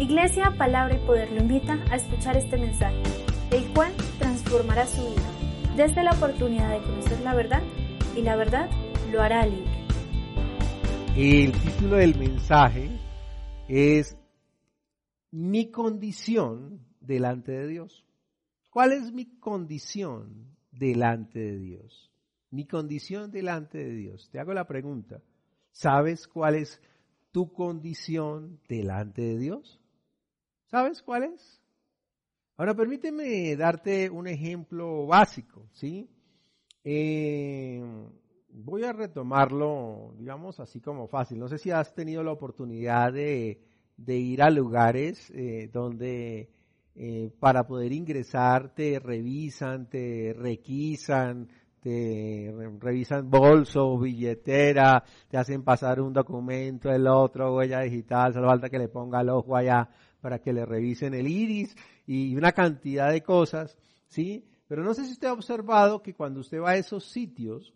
Iglesia, Palabra y Poder lo invita a escuchar este mensaje, el cual transformará su vida desde la oportunidad de conocer la verdad y la verdad lo hará libre. El título del mensaje es Mi condición delante de Dios. ¿Cuál es mi condición delante de Dios? Mi condición delante de Dios. Te hago la pregunta. ¿Sabes cuál es tu condición delante de Dios? ¿Sabes cuál es? Ahora permíteme darte un ejemplo básico, ¿sí? Eh, voy a retomarlo, digamos así como fácil. No sé si has tenido la oportunidad de, ir a lugares eh, donde eh, para poder ingresar te revisan, te requisan, te revisan bolso, billetera, te hacen pasar un documento, el otro, huella digital, solo falta que le ponga el ojo allá para que le revisen el iris y una cantidad de cosas, ¿sí? Pero no sé si usted ha observado que cuando usted va a esos sitios,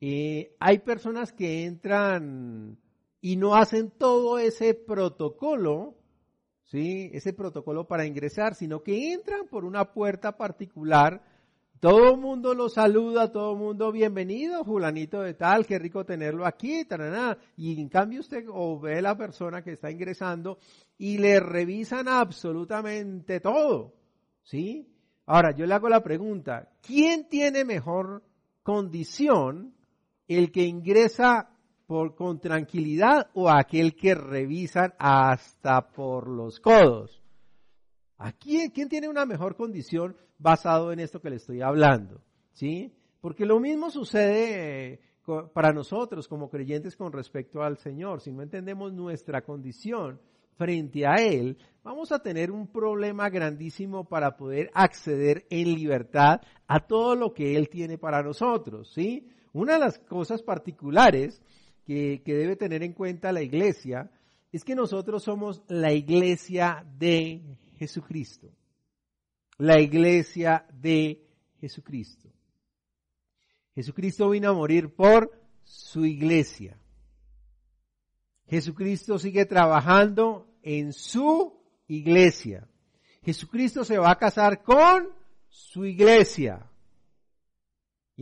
eh, hay personas que entran y no hacen todo ese protocolo, ¿sí? Ese protocolo para ingresar, sino que entran por una puerta particular todo el mundo lo saluda, todo el mundo bienvenido, fulanito de tal, qué rico tenerlo aquí, nada. y en cambio usted o ve a la persona que está ingresando y le revisan absolutamente todo, ¿sí? Ahora, yo le hago la pregunta, ¿quién tiene mejor condición, el que ingresa por, con tranquilidad o aquel que revisan hasta por los codos? ¿A quién tiene una mejor condición basado en esto que le estoy hablando? ¿Sí? Porque lo mismo sucede eh, para nosotros como creyentes con respecto al Señor. Si no entendemos nuestra condición frente a Él, vamos a tener un problema grandísimo para poder acceder en libertad a todo lo que Él tiene para nosotros. ¿Sí? Una de las cosas particulares que, que debe tener en cuenta la iglesia es que nosotros somos la iglesia de Jesucristo. La iglesia de Jesucristo. Jesucristo vino a morir por su iglesia. Jesucristo sigue trabajando en su iglesia. Jesucristo se va a casar con su iglesia.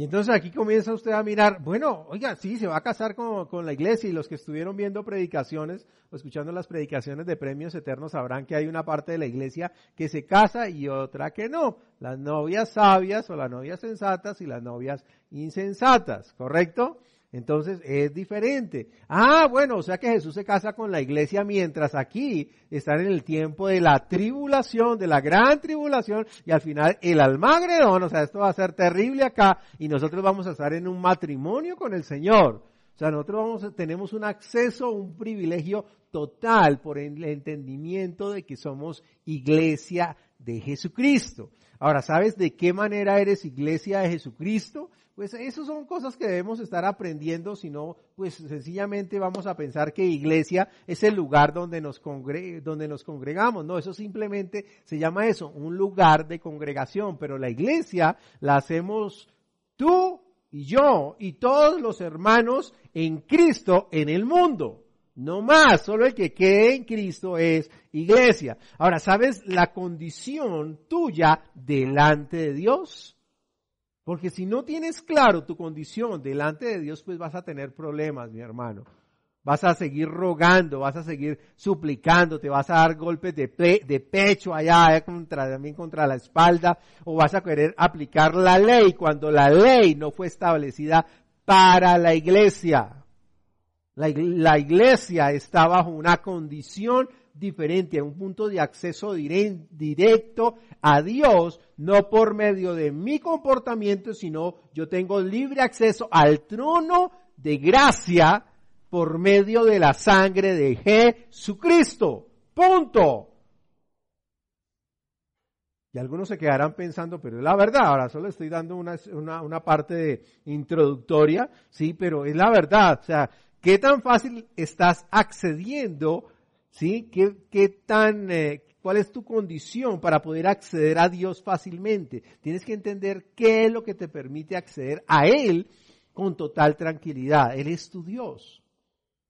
Y entonces aquí comienza usted a mirar, bueno, oiga, sí, se va a casar con, con, la iglesia y los que estuvieron viendo predicaciones o escuchando las predicaciones de premios eternos sabrán que hay una parte de la iglesia que se casa y otra que no. Las novias sabias o las novias sensatas y las novias insensatas, ¿correcto? Entonces es diferente. Ah, bueno, o sea que Jesús se casa con la iglesia mientras aquí están en el tiempo de la tribulación, de la gran tribulación y al final el almagredón, o sea, esto va a ser terrible acá y nosotros vamos a estar en un matrimonio con el Señor. O sea, nosotros vamos, tenemos un acceso, un privilegio total por el entendimiento de que somos iglesia de Jesucristo. Ahora, ¿sabes de qué manera eres iglesia de Jesucristo? Pues eso son cosas que debemos estar aprendiendo, si no, pues sencillamente vamos a pensar que iglesia es el lugar donde nos, donde nos congregamos. No, eso simplemente se llama eso, un lugar de congregación, pero la iglesia la hacemos tú y yo y todos los hermanos en Cristo en el mundo. No más, solo el que quede en Cristo es iglesia. Ahora, ¿sabes la condición tuya delante de Dios? Porque si no tienes claro tu condición delante de Dios, pues vas a tener problemas, mi hermano. Vas a seguir rogando, vas a seguir suplicando, te vas a dar golpes de, de pecho allá, contra, también contra la espalda, o vas a querer aplicar la ley cuando la ley no fue establecida para la iglesia. La, iglesia está bajo una condición diferente, un punto de acceso directo a Dios, no por medio de mi comportamiento, sino yo tengo libre acceso al trono de gracia por medio de la sangre de Jesucristo. Punto. Y algunos se quedarán pensando, pero es la verdad, ahora solo estoy dando una, parte introductoria, sí, pero es la verdad, o sea, ¿Qué tan fácil estás accediendo? ¿Sí? ¿Qué, qué tan, eh, cuál es tu condición para poder acceder a Dios fácilmente? Tienes que entender qué es lo que te permite acceder a Él con total tranquilidad. Él es tu Dios.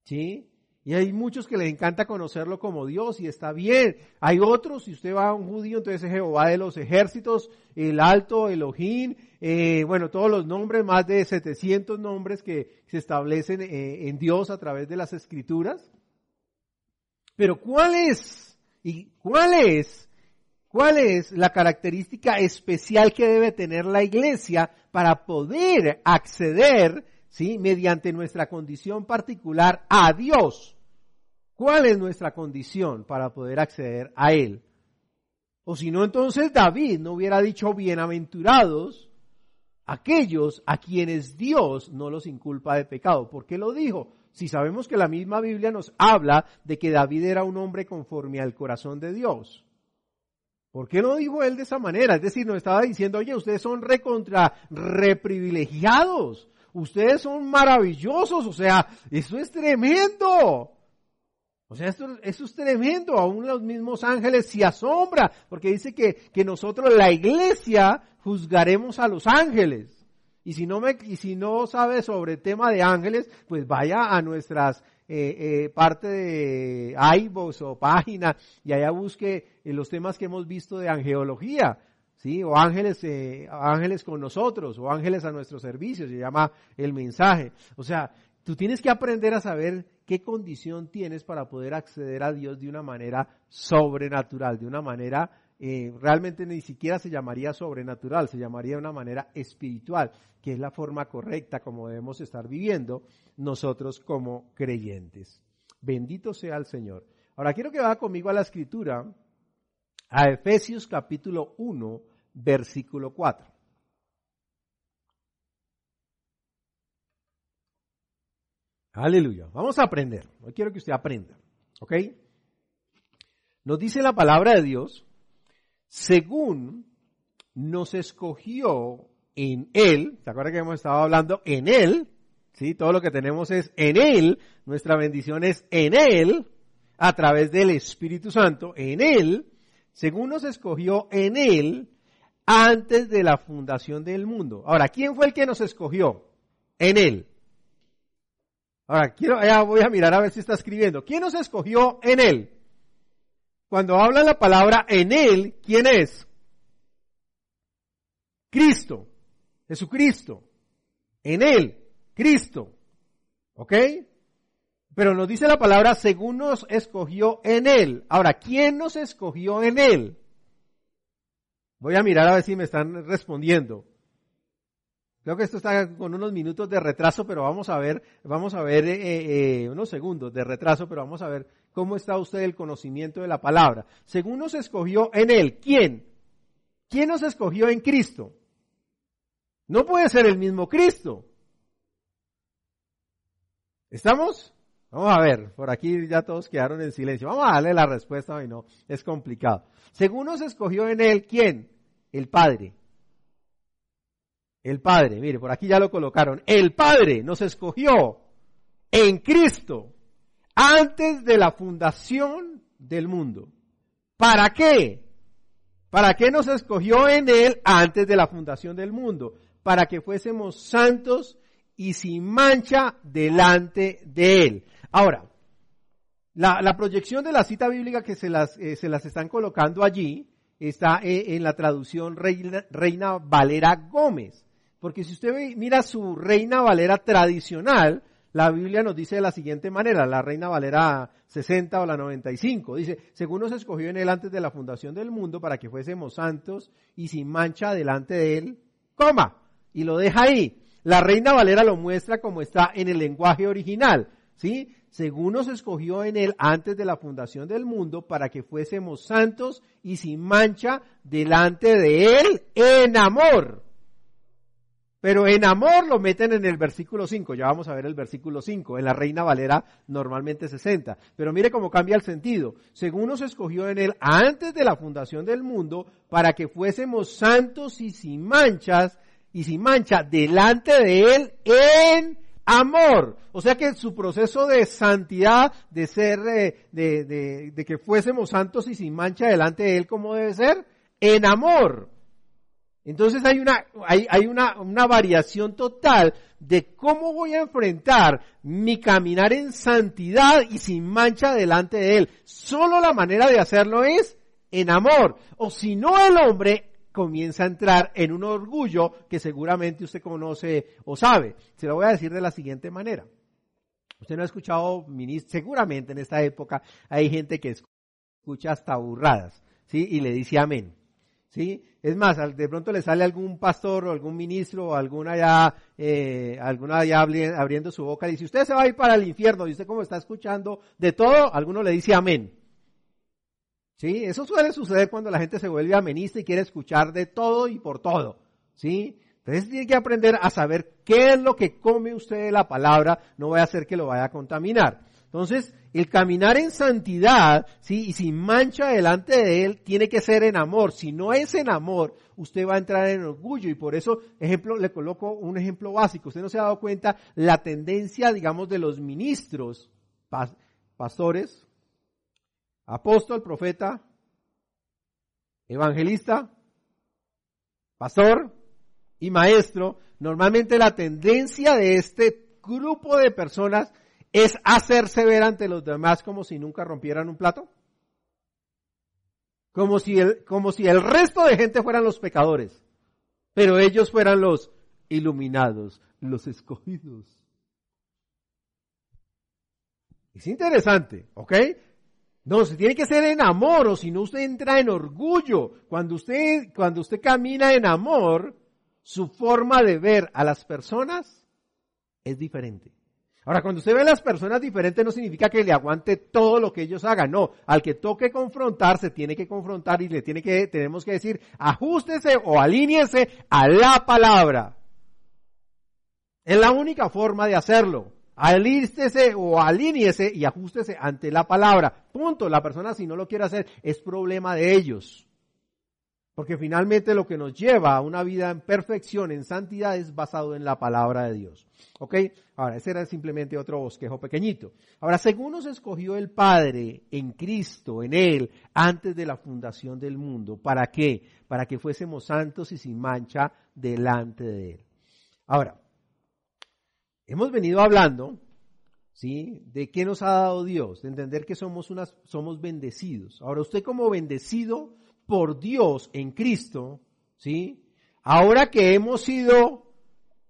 ¿Sí? Y hay muchos que les encanta conocerlo como Dios y está bien. Hay otros, si usted va a un judío, entonces es Jehová de los ejércitos, el alto, Elohim, eh, bueno, todos los nombres, más de 700 nombres que se establecen eh, en Dios a través de las escrituras. Pero ¿cuál es? ¿Y cuál es? ¿Cuál es la característica especial que debe tener la iglesia para poder acceder ¿sí? Mediante nuestra condición particular a Dios. ¿Cuál es nuestra condición para poder acceder a Él? O si no, entonces David no hubiera dicho bienaventurados aquellos a quienes Dios no los inculpa de pecado. ¿Por qué lo dijo? Si sabemos que la misma Biblia nos habla de que David era un hombre conforme al corazón de Dios. ¿Por qué no dijo él de esa manera? Es decir, nos estaba diciendo, oye, ustedes son recontra reprivilegiados ustedes son maravillosos, o sea, eso es tremendo. O sea, esto, eso es tremendo, aún los mismos ángeles se asombran, porque dice que, que nosotros, la iglesia, juzgaremos a los ángeles. Y si no me, y si no sabe sobre tema de ángeles, pues vaya a nuestras eh, eh, parte de iVoox o página y allá busque los temas que hemos visto de angeología. ¿Sí? O ángeles, eh, ángeles con nosotros, o ángeles a nuestro servicio, se llama el mensaje. O sea, tú tienes que aprender a saber qué condición tienes para poder acceder a Dios de una manera sobrenatural, de una manera eh, realmente ni siquiera se llamaría sobrenatural, se llamaría de una manera espiritual, que es la forma correcta como debemos estar viviendo nosotros como creyentes. Bendito sea el Señor. Ahora quiero que vaya conmigo a la escritura, a Efesios capítulo 1, versículo 4. Aleluya. Vamos a aprender. Hoy quiero que usted aprenda. ¿Ok? Nos dice la palabra de Dios, según nos escogió en Él, ¿se acuerdan que hemos estado hablando en Él? ¿Sí? Todo lo que tenemos es en Él, nuestra bendición es en Él, a través del Espíritu Santo, en Él, según nos escogió en Él antes de la fundación del mundo. Ahora, ¿quién fue el que nos escogió? En Él. Ahora, quiero, ya voy a mirar a ver si está escribiendo. ¿Quién nos escogió en Él? Cuando habla la palabra en Él, ¿quién es? Cristo. Jesucristo. En Él. Cristo. ¿Ok? Pero nos dice la palabra según nos escogió en Él. Ahora, ¿quién nos escogió en Él? Voy a mirar a ver si me están respondiendo. Creo que esto está con unos minutos de retraso, pero vamos a ver, vamos a ver eh, eh, unos segundos de retraso, pero vamos a ver cómo está usted el conocimiento de la palabra. Según nos escogió en Él, ¿quién? ¿Quién nos escogió en Cristo? No puede ser el mismo Cristo. ¿Estamos? Vamos a ver, por aquí ya todos quedaron en silencio. Vamos a darle la respuesta hoy, no, es complicado. Según nos escogió en él, ¿quién? El Padre. El Padre, mire, por aquí ya lo colocaron. El Padre nos escogió en Cristo antes de la fundación del mundo. ¿Para qué? ¿Para qué nos escogió en Él antes de la fundación del mundo? Para que fuésemos santos y sin mancha delante de Él. Ahora, la, proyección de la cita bíblica que se las, eh, se las están colocando allí está eh, en la traducción Reina, Valera Gómez. Porque si usted mira su Reina Valera tradicional, la Biblia nos dice de la siguiente manera, la Reina Valera 60 o la 95, dice, según nos escogió en él antes de la fundación del mundo para que fuésemos santos y sin mancha delante de él, coma, y lo deja ahí. La Reina Valera lo muestra como está en el lenguaje original, ¿sí? Según nos escogió en él antes de la fundación del mundo, para que fuésemos santos y sin mancha delante de él en amor. Pero en amor lo meten en el versículo 5, ya vamos a ver el versículo 5, en la Reina Valera normalmente 60. Pero mire cómo cambia el sentido. Según nos escogió en él antes de la fundación del mundo, para que fuésemos santos y sin manchas, y sin mancha delante de él en amor. O sea que su proceso de santidad, de ser, eh, de, de, que fuésemos santos y sin mancha delante de Él, como debe ser? En amor. Entonces hay una, hay, hay una, una variación total de cómo voy a enfrentar mi caminar en santidad y sin mancha delante de Él. Solo la manera de hacerlo es en amor. O si no, el hombre comienza a entrar en un orgullo que seguramente usted conoce o sabe. Se lo voy a decir de la siguiente manera. Usted no ha escuchado, seguramente en esta época hay gente que escucha hasta burradas, ¿sí? Y le dice amén. ¿sí? Es más, de pronto le sale algún pastor o algún ministro o alguna ya, eh, alguna ya abriendo su boca y dice, usted se va a ir para el infierno y usted como está escuchando de todo, alguno le dice amén. ¿Sí? Eso suele suceder cuando la gente se vuelve amenista y quiere escuchar de todo y por todo. ¿Sí? Entonces tiene que aprender a saber qué es lo que come usted de la palabra, no vaya a hacer que lo vaya a contaminar. Entonces, el caminar en santidad, ¿sí? Y sin mancha delante de Él, tiene que ser en amor. Si no es en amor, usted va a entrar en orgullo. Y por eso, ejemplo, le coloco un ejemplo básico. Usted no se ha dado cuenta la tendencia, digamos, de los ministros, pastores, apóstol, profeta, evangelista, pastor y maestro. Normalmente la tendencia de este grupo de personas es hacerse ver ante los demás como si nunca rompieran un plato? Como si el, como si el resto de gente fueran los pecadores, pero ellos fueran los iluminados, los escogidos. Es interesante, ¿ok? No, se tiene que ser en amor, o si no usted entra en orgullo. Cuando usted, cuando usted camina en amor, su forma de ver a las personas es diferente. Ahora, cuando usted ve a las personas diferentes no significa que le aguante todo lo que ellos hagan, no. Al que toque confrontar, se tiene que confrontar y le tiene que, tenemos que decir, ajústese o alíñese a la palabra. Es la única forma de hacerlo. Alístese o alíñese y ajústese ante la palabra. Punto. La persona si no lo quiere hacer es problema de ellos. Porque finalmente lo que nos lleva a una vida en perfección, en santidad, es basado en la palabra de Dios. ¿Ok? Ahora, ese era simplemente otro bosquejo pequeñito. Ahora, según nos escogió el Padre en Cristo, en Él, antes de la fundación del mundo, ¿para qué? Para que fuésemos santos y sin mancha delante de Él. Ahora, hemos venido hablando, ¿sí? De qué nos ha dado Dios, de entender que somos unas, somos bendecidos. Ahora, usted como bendecido, por Dios en Cristo, ¿sí? Ahora que hemos sido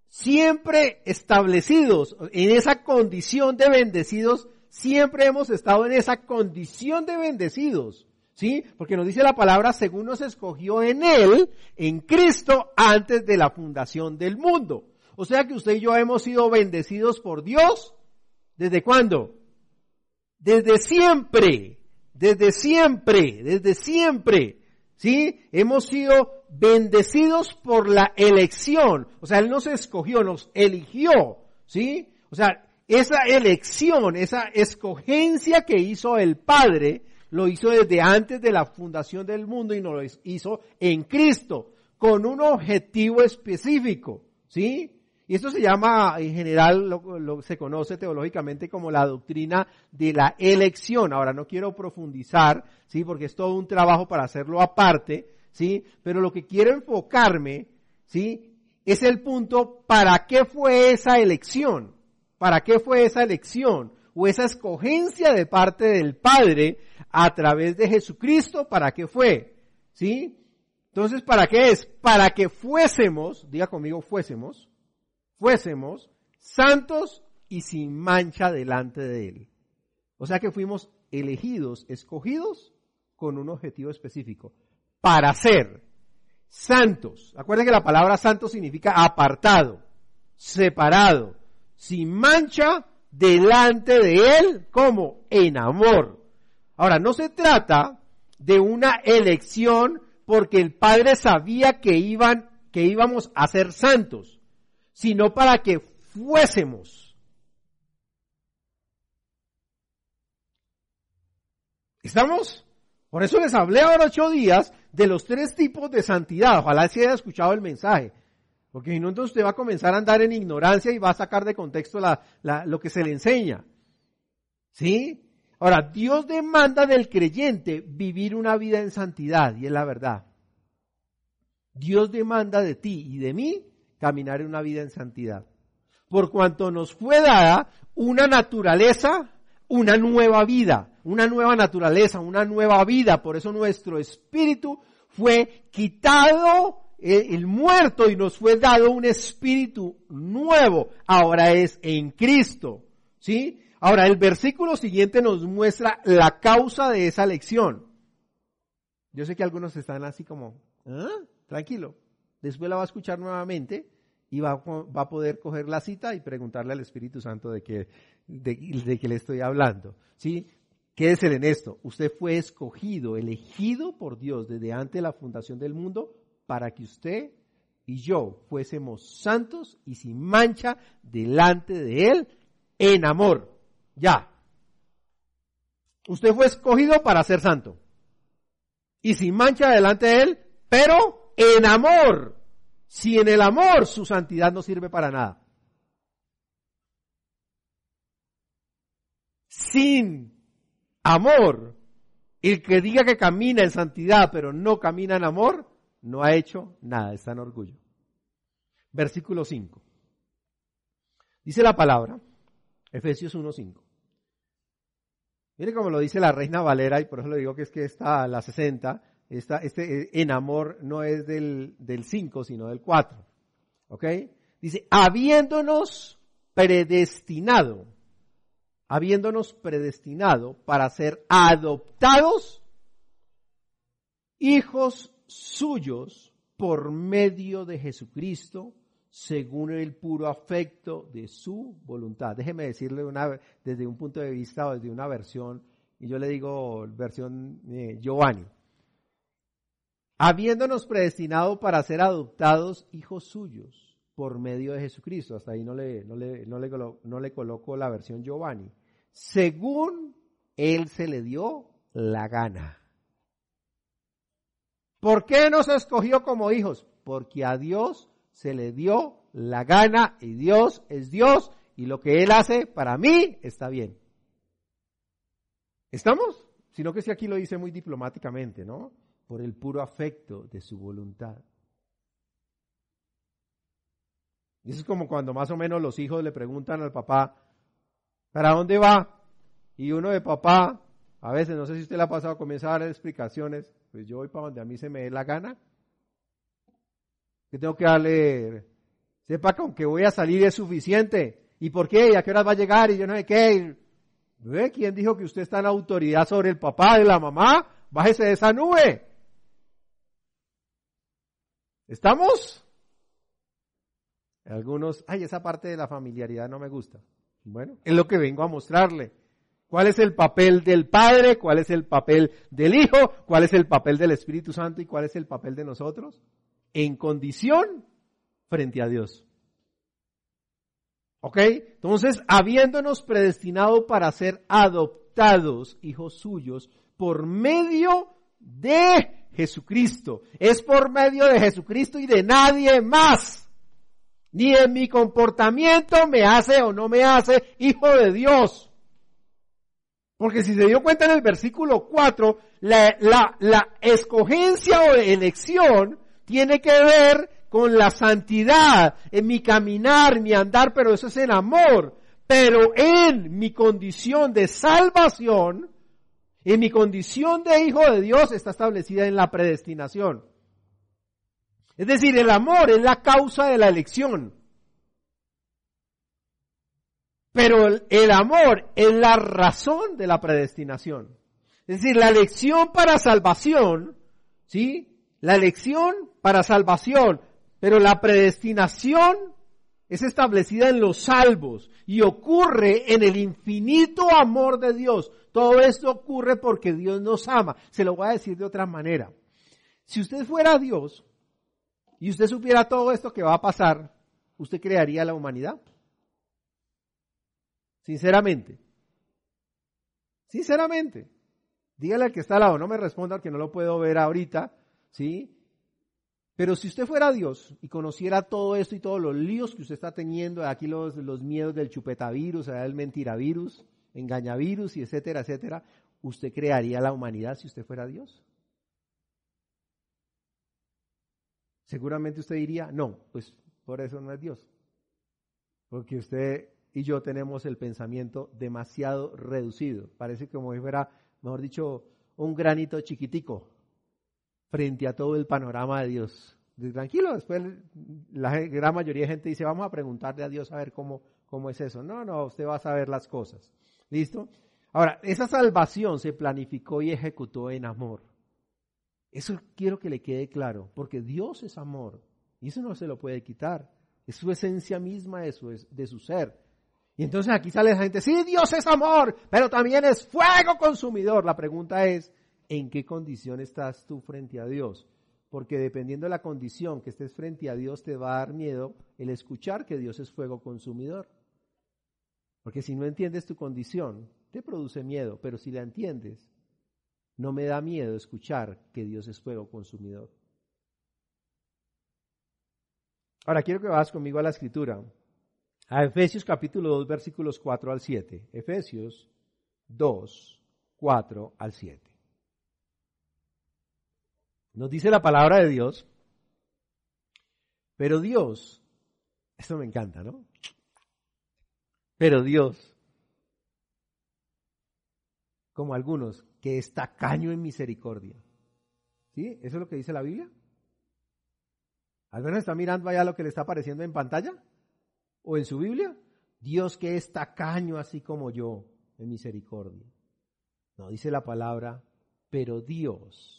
siempre establecidos en esa condición de bendecidos, siempre hemos estado en esa condición de bendecidos, ¿sí? Porque nos dice la palabra, según nos escogió en Él, en Cristo, antes de la fundación del mundo. O sea que usted y yo hemos sido bendecidos por Dios, ¿desde cuándo? Desde siempre, desde siempre, desde siempre. ¿sí? Hemos sido bendecidos por la elección. O sea, Él nos escogió, nos eligió, ¿sí? O sea, esa elección, esa escogencia que hizo el Padre, lo hizo desde antes de la fundación del mundo y nos lo hizo en Cristo, con un objetivo específico, ¿sí? Y esto se llama, en general, lo, se conoce teológicamente como la doctrina de la elección. Ahora, no quiero profundizar, ¿sí? Porque es todo un trabajo para hacerlo aparte, ¿sí? Pero lo que quiero enfocarme, ¿sí? Es el punto, ¿para qué fue esa elección? ¿Para qué fue esa elección? O esa escogencia de parte del Padre a través de Jesucristo, ¿para qué fue? ¿Sí? Entonces, ¿para qué es? Para que fuésemos, diga conmigo, fuésemos, fuésemos santos y sin mancha delante de Él. O sea que fuimos elegidos, escogidos con un objetivo específico, para ser santos. Acuérdense que la palabra santo significa apartado, separado, sin mancha delante de Él, como en amor. Ahora, no se trata de una elección porque el Padre sabía que iban, que íbamos a ser santos sino para que fuésemos. ¿Estamos? Por eso les hablé ahora ocho días de los tres tipos de santidad. Ojalá se haya escuchado el mensaje. Porque si no, entonces usted va a comenzar a andar en ignorancia y va a sacar de contexto lo que se le enseña. ¿Sí? Ahora, Dios demanda del creyente vivir una vida en santidad, y es la verdad. Dios demanda de ti y de mí caminar en una vida en santidad. Por cuanto nos fue dada una naturaleza, una nueva vida, una nueva naturaleza, una nueva vida. Por eso nuestro espíritu fue quitado eh, el muerto y nos fue dado un espíritu nuevo. Ahora es en Cristo. ¿Sí? Ahora el versículo siguiente nos muestra la causa de esa lección. Yo sé que algunos están así como, ¿Ah? tranquilo. Después la va a escuchar nuevamente y va, va, a poder coger la cita y preguntarle al Espíritu Santo de qué de, de le estoy hablando. ¿Sí? Quédese en esto. Usted fue escogido, elegido por Dios desde antes de la fundación del mundo para que usted y yo fuésemos santos y sin mancha delante de Él en amor. Ya. Usted fue escogido para ser santo y sin mancha delante de Él, pero en amor. Si en el amor su santidad no sirve para nada. Sin amor, el que diga que camina en santidad pero no camina en amor, no ha hecho nada, está en orgullo. Versículo 5. Dice la palabra, Efesios 1.5. Mire cómo lo dice la Reina Valera, y por eso le digo que es que está la 60, esta, este eh, en amor no es del, del 5, sino del 4. ¿Ok? Dice, habiéndonos predestinado, habiéndonos predestinado para ser adoptados hijos suyos por medio de Jesucristo, según el puro afecto de su voluntad. Déjeme decirle una, desde un punto de vista o desde una versión, y yo le digo versión eh, Giovanni. Habiéndonos predestinado para ser adoptados hijos suyos por medio de Jesucristo. Hasta ahí no le, no le, no le, no le coloco la versión Giovanni. Según él se le dio la gana. ¿Por qué nos escogió como hijos? Porque a Dios se le dio la gana y Dios es Dios y lo que Él hace para mí está bien. ¿Estamos? Sino que si aquí lo dice muy diplomáticamente, ¿no? Por el puro afecto de su voluntad. Y eso es como cuando más o menos los hijos le preguntan al papá, ¿para dónde va? Y uno de papá, a veces, no sé si usted le ha pasado, comienza a dar explicaciones, pues yo voy para donde a mí se me dé la gana que tengo que darle, sepa que aunque voy a salir es suficiente. ¿Y por qué? ¿Y a qué hora va a llegar? Y yo no sé qué. ¿Ve? ¿Quién dijo que usted está en autoridad sobre el papá y la mamá? Bájese de esa nube. ¿Estamos? Algunos, ay, esa parte de la familiaridad no me gusta. Bueno, es lo que vengo a mostrarle. ¿Cuál es el papel del Padre? ¿Cuál es el papel del Hijo? ¿Cuál es el papel del Espíritu Santo? ¿Y cuál es el papel de nosotros? en condición frente a Dios. ¿Ok? Entonces, habiéndonos predestinado para ser adoptados hijos suyos por medio de Jesucristo. Es por medio de Jesucristo y de nadie más. Ni en mi comportamiento me hace o no me hace hijo de Dios. Porque si se dio cuenta en el versículo 4, la, la, la escogencia o elección tiene que ver con la santidad, en mi caminar, mi andar, pero eso es en amor. Pero en mi condición de salvación, en mi condición de hijo de Dios está establecida en la predestinación. Es decir, el amor es la causa de la elección. Pero el, el, amor es la razón de la predestinación. Es decir, la elección para salvación, ¿sí? La elección para salvación, pero la predestinación es establecida en los salvos y ocurre en el infinito amor de Dios. Todo esto ocurre porque Dios nos ama. Se lo voy a decir de otra manera. Si usted fuera Dios y usted supiera todo esto que va a pasar, ¿usted crearía la humanidad? Sinceramente. Sinceramente. Dígale al que está al lado, no me responda al que no lo puedo ver ahorita, ¿sí? Pero si usted fuera Dios y conociera todo esto y todos los líos que usted está teniendo, aquí los, los miedos del chupetavirus, el mentiravirus, engañavirus y etcétera, etcétera, ¿usted crearía la humanidad si usted fuera Dios? Seguramente usted diría, no, pues por eso no es Dios. Porque usted y yo tenemos el pensamiento demasiado reducido. Parece como si fuera, mejor dicho, un granito chiquitico frente a todo el panorama de Dios. Tranquilo, después la gran mayoría de gente dice, vamos a preguntarle a Dios a ver cómo, cómo es eso. No, no, usted va a saber las cosas. ¿Listo? Ahora, esa salvación se planificó y ejecutó en amor. Eso quiero que le quede claro, porque Dios es amor y eso no se lo puede quitar. Es su esencia misma de su, de su ser. Y entonces aquí sale la gente, sí, Dios es amor, pero también es fuego consumidor. La pregunta es, ¿en qué condición estás tú frente a Dios? Porque dependiendo de la condición que estés frente a Dios, te va a dar miedo el escuchar que Dios es fuego consumidor. Porque si no entiendes tu condición, te produce miedo, pero si la entiendes, no me da miedo escuchar que Dios es fuego consumidor. Ahora quiero que vas conmigo a la escritura a Efesios capítulo 2 versículos 4 al 7. Efesios 2, 4 al 7. Nos dice la palabra de Dios, pero Dios, esto me encanta, ¿no? Pero Dios, como algunos, que es tacaño en misericordia. ¿Sí? ¿Eso es lo que dice la Biblia? ¿Al menos está mirando allá lo que le está apareciendo en pantalla? o en su Biblia, Dios que es tacaño así como yo en misericordia. No, dice la palabra, pero Dios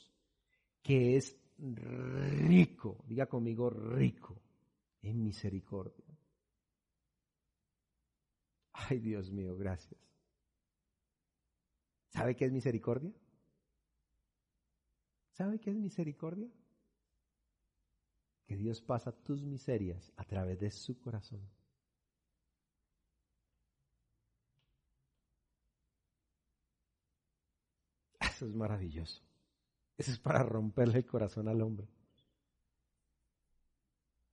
que es rico, diga conmigo rico en misericordia. Ay, Dios mío, gracias. ¿Sabe qué es misericordia? ¿Sabe qué es misericordia? Que Dios pasa tus miserias a través de su corazón. Eso es maravilloso. Eso es para romperle el corazón al hombre.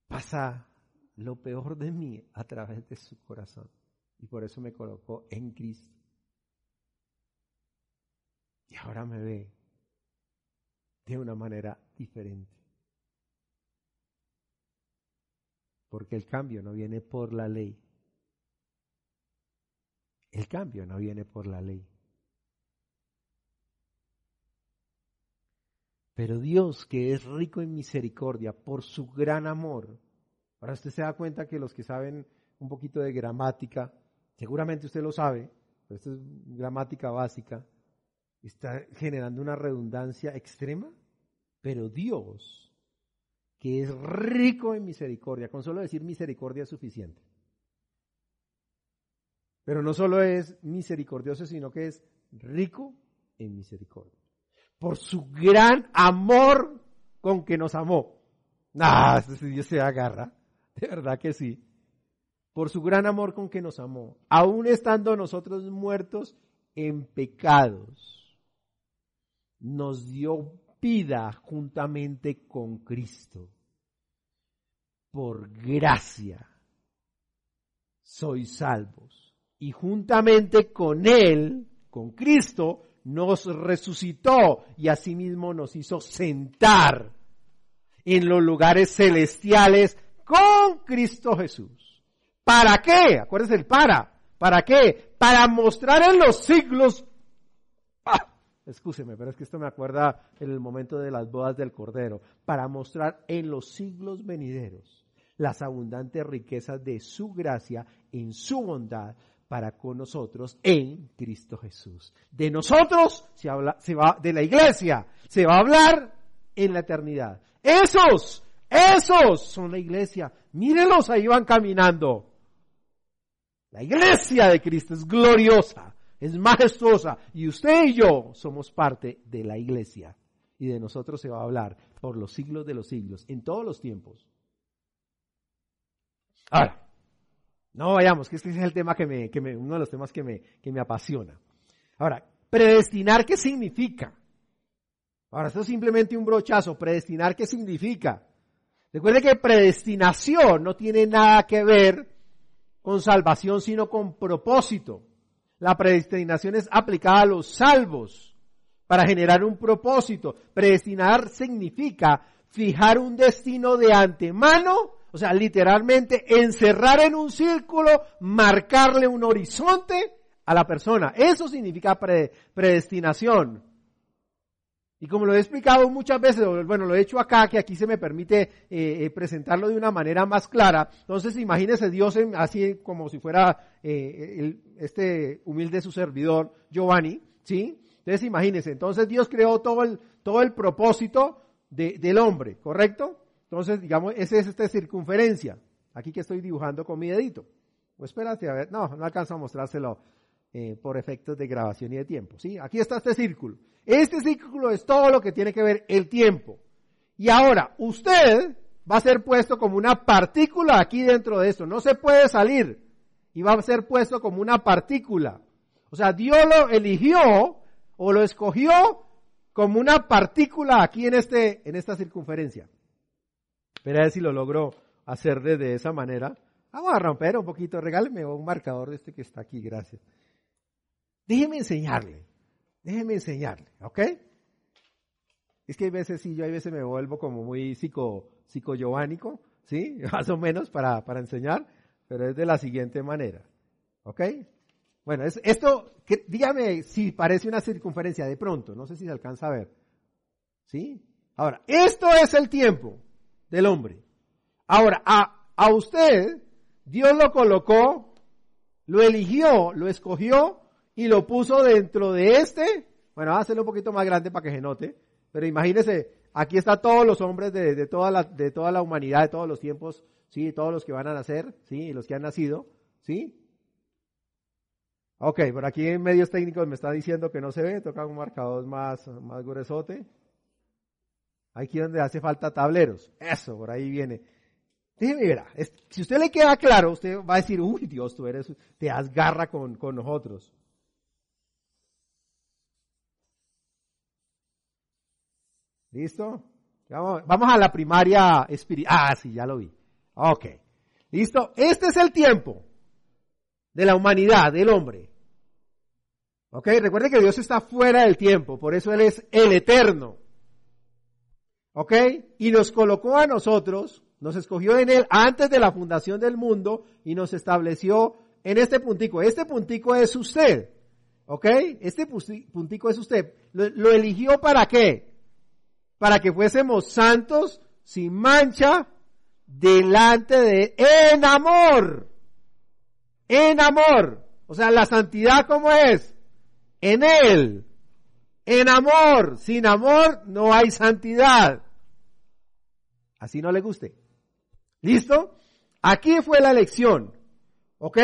Pasa lo peor de mí a través de su corazón. Y por eso me colocó en Cristo. Y ahora me ve de una manera diferente. Porque el cambio no viene por la ley. El cambio no viene por la ley. Pero Dios, que es rico en misericordia por su gran amor, ahora usted se da cuenta que los que saben un poquito de gramática, seguramente usted lo sabe, pero esto es gramática básica, está generando una redundancia extrema, pero Dios, que es rico en misericordia, con solo decir misericordia es suficiente. Pero no solo es misericordioso, sino que es rico en misericordia por su gran amor con que nos amó. Ah, Dios se agarra. De verdad que sí. Por su gran amor con que nos amó. Aún estando nosotros muertos en pecados, nos dio vida juntamente con Cristo. Por gracia sois salvos. Y juntamente con Él, con Cristo, nos resucitó y asimismo nos hizo sentar en los lugares celestiales con Cristo Jesús. ¿Para qué? Acuérdense el para. ¿Para qué? Para mostrar en los siglos. Ah, escúcheme, pero es que esto me acuerda en el momento de las bodas del Cordero. Para mostrar en los siglos venideros las abundantes riquezas de su gracia en su bondad para con nosotros en Cristo Jesús. De nosotros se, habla, se va, de la iglesia, se va a hablar en la eternidad. Esos, esos son la iglesia. Mírenlos, ahí van caminando. La iglesia de Cristo es gloriosa, es majestuosa y usted y yo somos parte de la iglesia. Y de nosotros se va a hablar por los siglos de los siglos, en todos los tiempos. Ahora, no vayamos, que este es el tema que me, que uno de los temas que me, que me apasiona. Ahora, predestinar, ¿qué significa? Ahora, esto es simplemente un brochazo. Predestinar, ¿qué significa? Recuerde que predestinación no tiene nada que ver con salvación, sino con propósito. La predestinación es aplicada a los salvos para generar un propósito. Predestinar significa fijar un destino de antemano, o sea, literalmente encerrar en un círculo, marcarle un horizonte a la persona. Eso significa predestinación. Y como lo he explicado muchas veces, bueno, lo he hecho acá, que aquí se me permite eh, eh, presentarlo de una manera más clara. Entonces, imagínese Dios así como si fuera eh, este humilde su servidor, Giovanni, ¿sí? Entonces, imagínese, entonces Dios creó todo el, todo el propósito del hombre, ¿correcto? Entonces, digamos, esa es esta circunferencia. Aquí que estoy dibujando con mi dedito. Pues espérate, a ver, no, no alcanzo a mostrárselo por efectos de grabación y de tiempo, ¿sí? Aquí está este círculo. Este círculo es todo lo que tiene que ver el tiempo. Y ahora, usted va a ser puesto como una partícula aquí dentro de esto. No se puede salir. Y va a ser puesto como una partícula. O sea, Dios lo eligió o lo escogió como una partícula aquí en, este, en esta circunferencia. Pero a ver si lo logro hacer de esa manera. Vamos a romper un poquito. Regáleme un marcador de este que está aquí. Gracias. Déjeme enseñarle. Déjeme enseñarle, ¿ok? Es que hay veces sí, yo hay veces me vuelvo como muy psico, psico ¿sí? Más o menos para, para enseñar, pero es de la siguiente manera, ¿ok? Bueno, es, esto, dígame si parece una circunferencia de pronto, no sé si se alcanza a ver, ¿sí? Ahora, esto es el tiempo del hombre. Ahora, a, a usted, Dios lo colocó, lo eligió, lo escogió y lo puso dentro de este. Bueno, hacerlo un poquito más grande para que se note. Pero imagínese, aquí están todos los hombres de, toda la, de toda la humanidad, de todos los tiempos, sí, todos los que van a nacer, sí, y los que han nacido, sí. Ok, por aquí en medios técnicos me está diciendo que no se ve, toca un marcador más, más gruesote. Aquí donde hace falta tableros. Eso, por ahí viene. Déjeme ver, si usted le queda claro, usted va a decir, uy Dios, tú eres, te das garra con, con nosotros. ¿Listo? Vamos, a la primaria espiritual. Ah, sí, ya lo vi. Ok. ¿Listo? Este es el tiempo de la humanidad, del hombre. ¿Ok? Recuerde que Dios está fuera del tiempo, por eso Él es el eterno. ¿Ok? Y nos colocó a nosotros, nos escogió en Él antes de la fundación del mundo y nos estableció en este puntico. Este puntico es usted. ¿Ok? Este puntico es usted. ¿Lo, eligió para qué? Para que fuésemos santos sin mancha delante de en amor. En amor. O sea, la santidad cómo es? En él. En amor. Sin amor no hay santidad. Así no le guste. ¿Listo? Aquí fue la elección. ¿Ok?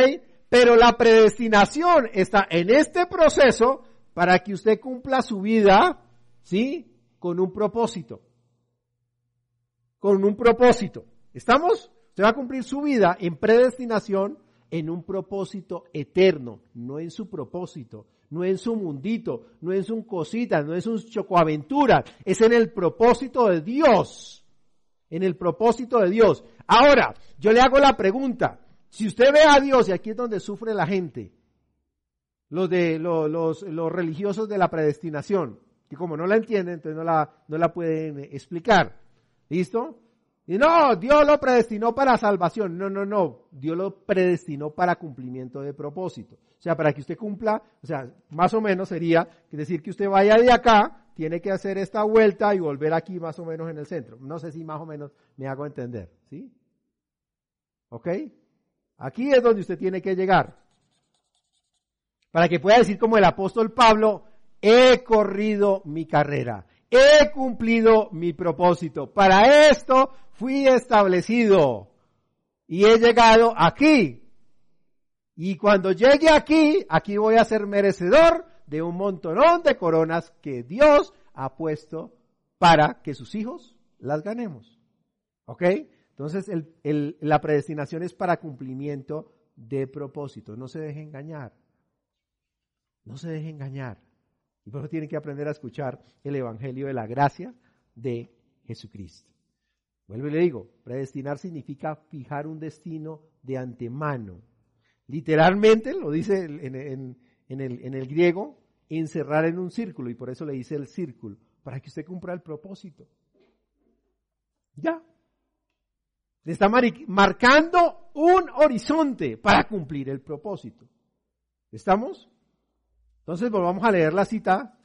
Pero la predestinación está en este proceso para que usted cumpla su vida, ¿sí? Con un propósito. Con un propósito. ¿Estamos? Usted va a cumplir su vida en predestinación en un propósito eterno, no en su propósito, no en su mundito, no en su cosita, no en su chocoaventura, es en el propósito de Dios. En el propósito de Dios. Ahora, yo le hago la pregunta, si usted ve a Dios, y aquí es donde sufre la gente, los de los, los religiosos de la predestinación, que como no la entienden, entonces no la, no la pueden explicar. ¿Listo? Y no, Dios lo predestinó para salvación. No, no, no. Dios lo predestinó para cumplimiento de propósito. O sea, para que usted cumpla, o sea, más o menos sería decir que usted vaya de acá, tiene que hacer esta vuelta y volver aquí más o menos en el centro. No sé si más o menos me hago entender. ¿Sí? ¿Ok? Aquí es donde usted tiene que llegar. Para que pueda decir como el apóstol Pablo, he corrido mi carrera, he cumplido mi propósito. Para esto fui establecido y he llegado aquí. Y cuando llegue aquí, aquí voy a ser merecedor de un montonón de coronas que Dios ha puesto para que sus hijos las ganemos. ¿Ok? Entonces la predestinación es para cumplimiento de propósito. No se deje engañar. No se deje engañar. Y por eso tienen que aprender a escuchar el Evangelio de la gracia de Jesucristo. Vuelvo y le digo, predestinar significa fijar un destino de antemano. Literalmente, lo dice en, el, en el griego, encerrar en un círculo, y por eso le dice el círculo, para que usted cumpla el propósito. Ya. Le está marcando un horizonte para cumplir el propósito. ¿Estamos? Entonces volvamos a leer la cita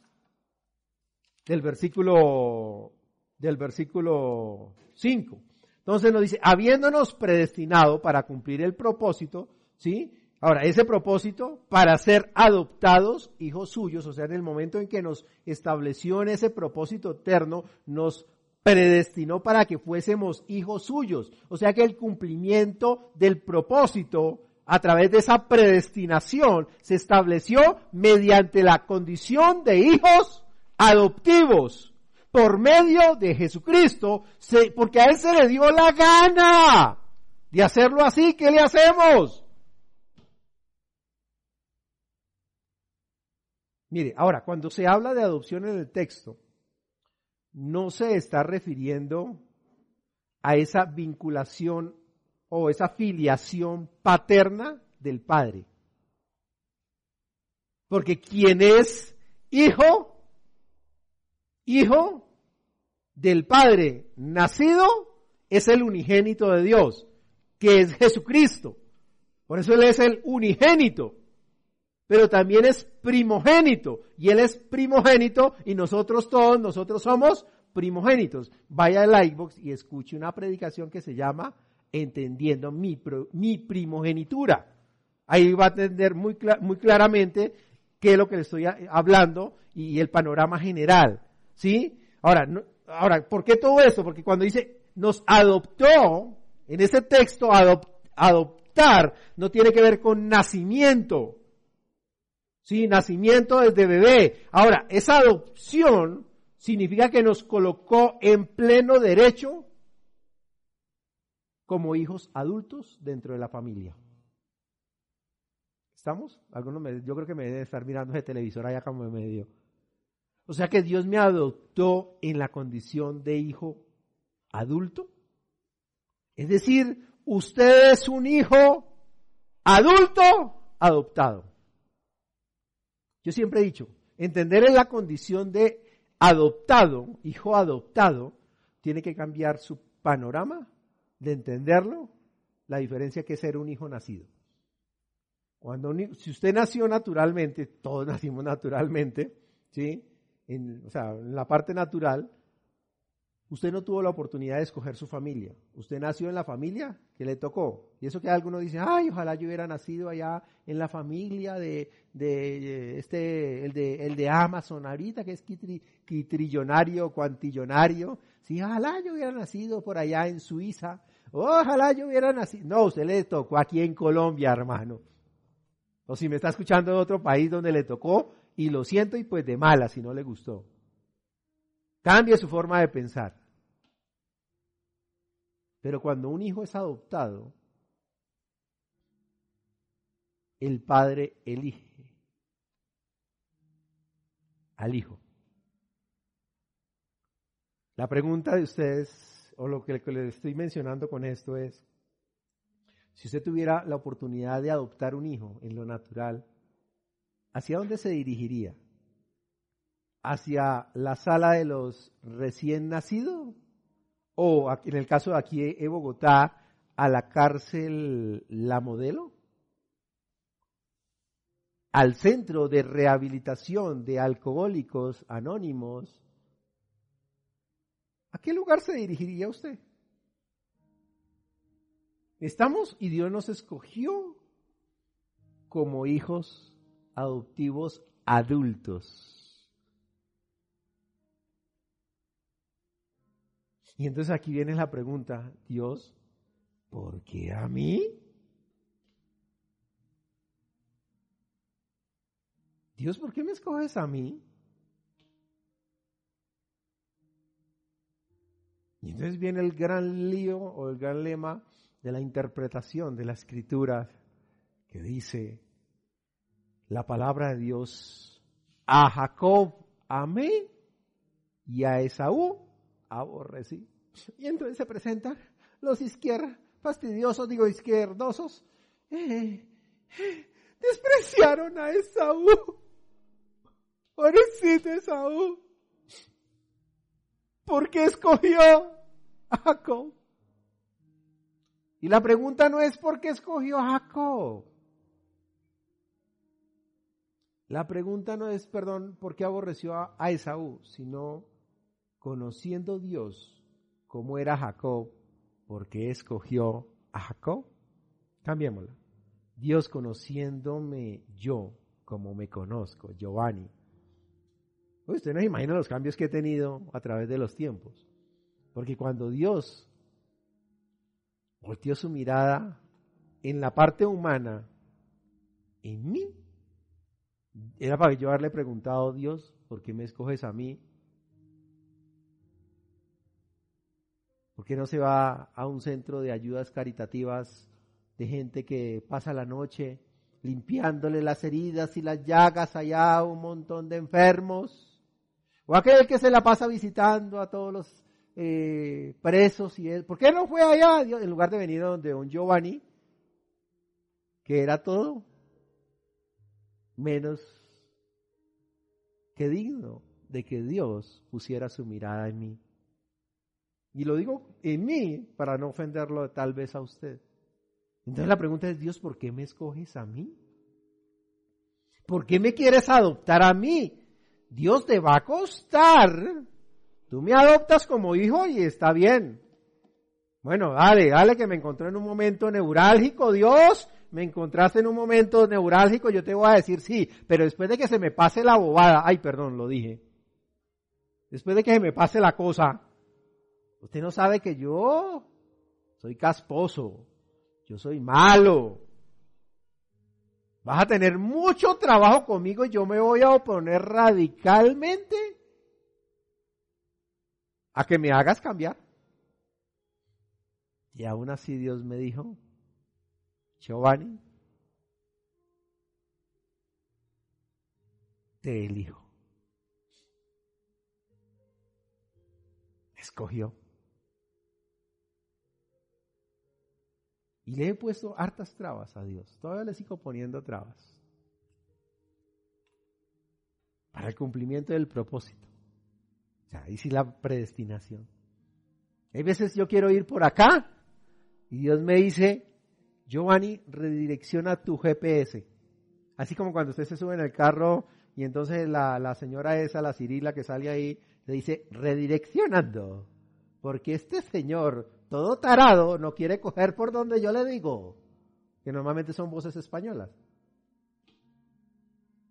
del versículo del versículo 5. Entonces nos dice, habiéndonos predestinado para cumplir el propósito, ¿sí? Ahora, ese propósito para ser adoptados hijos suyos, o sea, en el momento en que nos estableció en ese propósito eterno, nos predestinó para que fuésemos hijos suyos. O sea que el cumplimiento del propósito a través de esa predestinación se estableció mediante la condición de hijos adoptivos por medio de Jesucristo, porque a Él se le dio la gana de hacerlo así. ¿Qué le hacemos? Mire, ahora, cuando se habla de adopción en el texto, no se está refiriendo a esa vinculación o esa filiación paterna del padre. Porque quien es hijo, hijo del padre nacido, es el unigénito de Dios, que es Jesucristo. Por eso Él es el unigénito pero también es primogénito. Y Él es primogénito y nosotros todos, nosotros somos primogénitos. Vaya al Livebox y escuche una predicación que se llama Entendiendo mi, mi primogenitura. Ahí va a entender muy, muy claramente qué es lo que le estoy hablando y el panorama general. ¿Sí? Ahora, ahora, ¿por qué todo esto? Porque cuando dice nos adoptó, en ese texto adoptar no tiene que ver con nacimiento. Sí, nacimiento desde bebé. Ahora, esa adopción significa que nos colocó en pleno derecho como hijos adultos dentro de la familia. ¿Estamos? Algunos me, yo creo que me debe estar mirando ese televisor allá como en medio. O sea que Dios me adoptó en la condición de hijo adulto. Es decir, usted es un hijo adulto adoptado. Yo siempre he dicho, entender en la condición de adoptado, hijo adoptado, tiene que cambiar su panorama de entenderlo, la diferencia que es ser un hijo nacido. Cuando si usted nació naturalmente, todos nacimos naturalmente, ¿sí? En, o sea, en la parte natural, Usted no tuvo la oportunidad de escoger su familia. Usted nació en la familia que le tocó. Y eso que algunos dicen, ay, ojalá yo hubiera nacido allá en la familia de, de este, el de, el de Amazon ahorita, que es quitrillonario, cuantillonario. Sí, ojalá yo hubiera nacido por allá en Suiza. Ojalá yo hubiera nacido. No, usted le tocó aquí en Colombia, hermano. O si me está escuchando de otro país donde le tocó, y lo siento, y pues de mala si no le gustó. Cambie su forma de pensar. Pero cuando un hijo es adoptado, el padre elige al hijo. La pregunta de ustedes, o lo que les estoy mencionando con esto es, si usted tuviera la oportunidad de adoptar un hijo en lo natural, ¿hacia dónde se dirigiría? ¿Hacia la sala de los recién nacidos o en el caso de aquí en Bogotá, a la cárcel La Modelo, al centro de rehabilitación de alcohólicos anónimos, ¿a qué lugar se dirigiría usted? Estamos y Dios nos escogió como hijos adoptivos adultos. Y entonces aquí viene la pregunta, Dios, ¿por qué a mí? Dios, ¿por qué me escoges a mí? Y entonces viene el gran lío o el gran lema de la interpretación de la escritura que dice la palabra de Dios a Jacob amé y a Esaú aborrecí. Y entonces se presentan los izquierdos, fastidiosos, digo izquierdosos, eh, eh, despreciaron a Esaú. Pobrecito Esaú. Porque escogió a Jacob. Y la pregunta no es por qué escogió a Jacob. La pregunta no es, perdón, por qué aborreció a, Esaú, sino conociendo Dios como era Jacob, ¿por qué escogió a Jacob? Cambiémosla. Dios conociéndome yo como me conozco, Giovanni. Usted no imagina los cambios que he tenido a través de los tiempos. Porque cuando Dios volteó su mirada en la parte humana, en mí, era para yo haberle preguntado, Dios, ¿por qué me escoges a mí? ¿Por qué no se va a un centro de ayudas caritativas de gente que pasa la noche limpiándole las heridas y las llagas allá a un montón de enfermos? ¿O aquel que se la pasa visitando a todos los eh, presos y él? ¿Por qué no fue allá en lugar de venir donde un Giovanni, que era todo menos que digno de que Dios pusiera su mirada en mí. Y lo digo en mí para no ofenderlo tal vez a usted. Entonces la pregunta es, Dios, ¿por qué me escoges a mí? ¿Por qué me quieres adoptar a mí? Dios te va a costar. Tú me adoptas como hijo y está bien. Bueno, dale, dale que me encontré en un momento neurálgico, Dios, me encontraste en un momento neurálgico, yo te voy a decir sí, pero después de que se me pase la bobada, ay, perdón, lo dije. Después de que se me pase la cosa, usted no sabe que yo soy casposo, yo soy malo. Vas a tener mucho trabajo conmigo y yo me voy a oponer radicalmente a que me hagas cambiar. Y aún así Dios me dijo, Giovanni, te elijo. Escogió. Y le he puesto hartas trabas a Dios. Todavía le sigo poniendo trabas. Para el cumplimiento del propósito. O sea, ahí sí la predestinación. Hay veces yo quiero ir por acá y Dios me dice, Giovanni, redirecciona tu GPS. Así como cuando usted se sube en el carro y entonces la, señora esa, la Cirila que sale ahí, le dice, redireccionando. Porque este señor, todo tarado, no quiere coger por donde yo le digo. Que normalmente son voces españolas.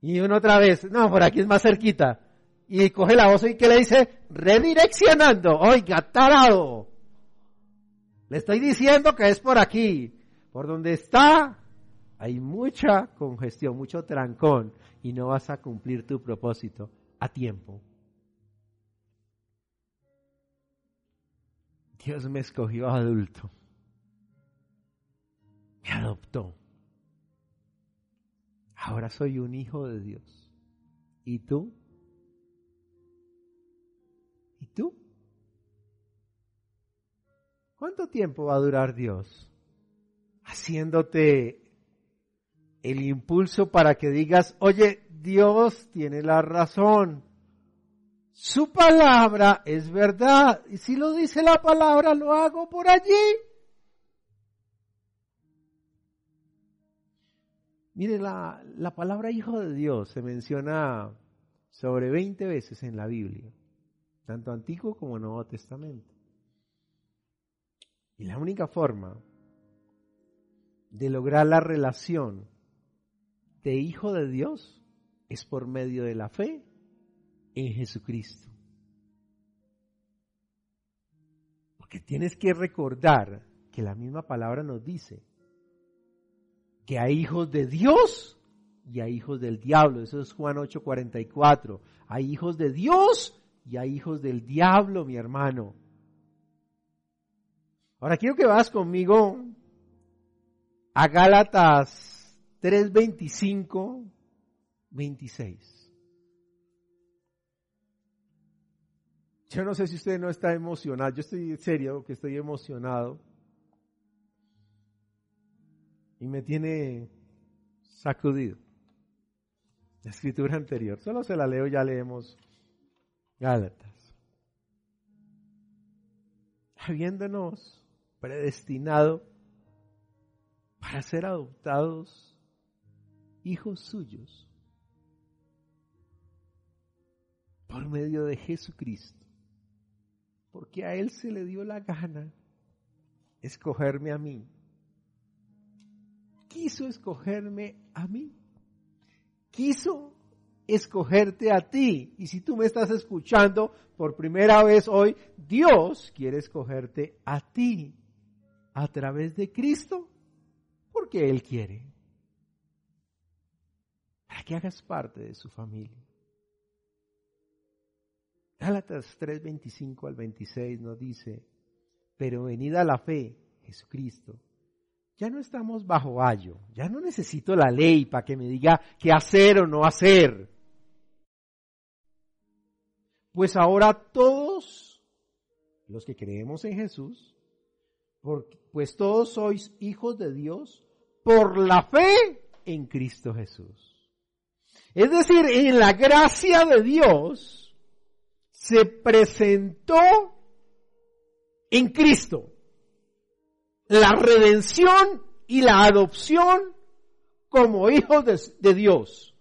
Y uno otra vez, no, por aquí es más cerquita. Y coge la voz y que le dice, redireccionando. Oiga, tarado. Le estoy diciendo que es por aquí. Por donde está, hay mucha congestión, mucho trancón y no vas a cumplir tu propósito a tiempo. Dios me escogió adulto. Me adoptó. Ahora soy un hijo de Dios. ¿Y tú? ¿Y tú? ¿Cuánto tiempo va a durar Dios? haciéndote el impulso para que digas, oye, Dios tiene la razón. Su palabra es verdad. Y si lo dice la palabra, lo hago por allí. Mire, la, la palabra hijo de Dios se menciona sobre 20 veces en la Biblia, tanto Antiguo como Nuevo Testamento. Y la única forma de lograr la relación de hijo de Dios es por medio de la fe en Jesucristo. Porque tienes que recordar que la misma palabra nos dice que hay hijos de Dios y hay hijos del diablo. Eso es Juan 8:44. Hay hijos de Dios y hay hijos del diablo, mi hermano. Ahora quiero que vas conmigo a Gálatas 3:25, 26. Yo no sé si usted no está emocionado, yo estoy serio que estoy emocionado. Y me tiene sacudido. La escritura anterior, solo se la leo, ya leemos Gálatas. habiéndonos predestinado para ser adoptados hijos suyos por medio de Jesucristo, porque a Él se le dio la gana escogerme a mí. Quiso escogerme a mí. Quiso escogerte a ti. Y si tú me estás escuchando por primera vez hoy, Dios quiere escogerte a ti a través de Cristo porque Él quiere. Para que hagas parte de su familia. Gálatas 3, 25 al 26 nos dice, pero venida la fe, Jesucristo, ya no estamos bajo ayo, ya no necesito la ley para que me diga qué hacer o no hacer. Pues ahora todos los que creemos en Jesús, pues todos sois hijos de Dios por la fe en Cristo Jesús. Es decir, en la gracia de Dios se presentó en Cristo la redención y la adopción como hijos de, Dios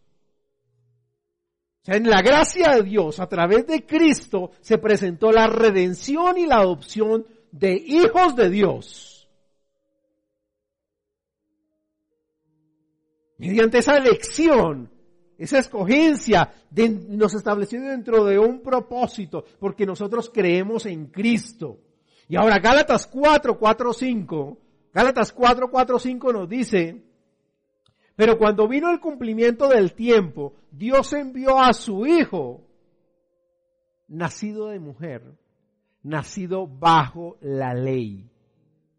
en la gracia de Dios, a través de Cristo, se presentó la redención y la adopción de hijos de Dios. Mediante esa elección, esa escogencia, nos estableció dentro de un propósito, porque nosotros creemos en Cristo. Y ahora Gálatas 4, 4, 5, Gálatas 4, 4, 5 nos dice, pero cuando vino el cumplimiento del tiempo, Dios envió a su Hijo, nacido de mujer, nacido bajo la ley.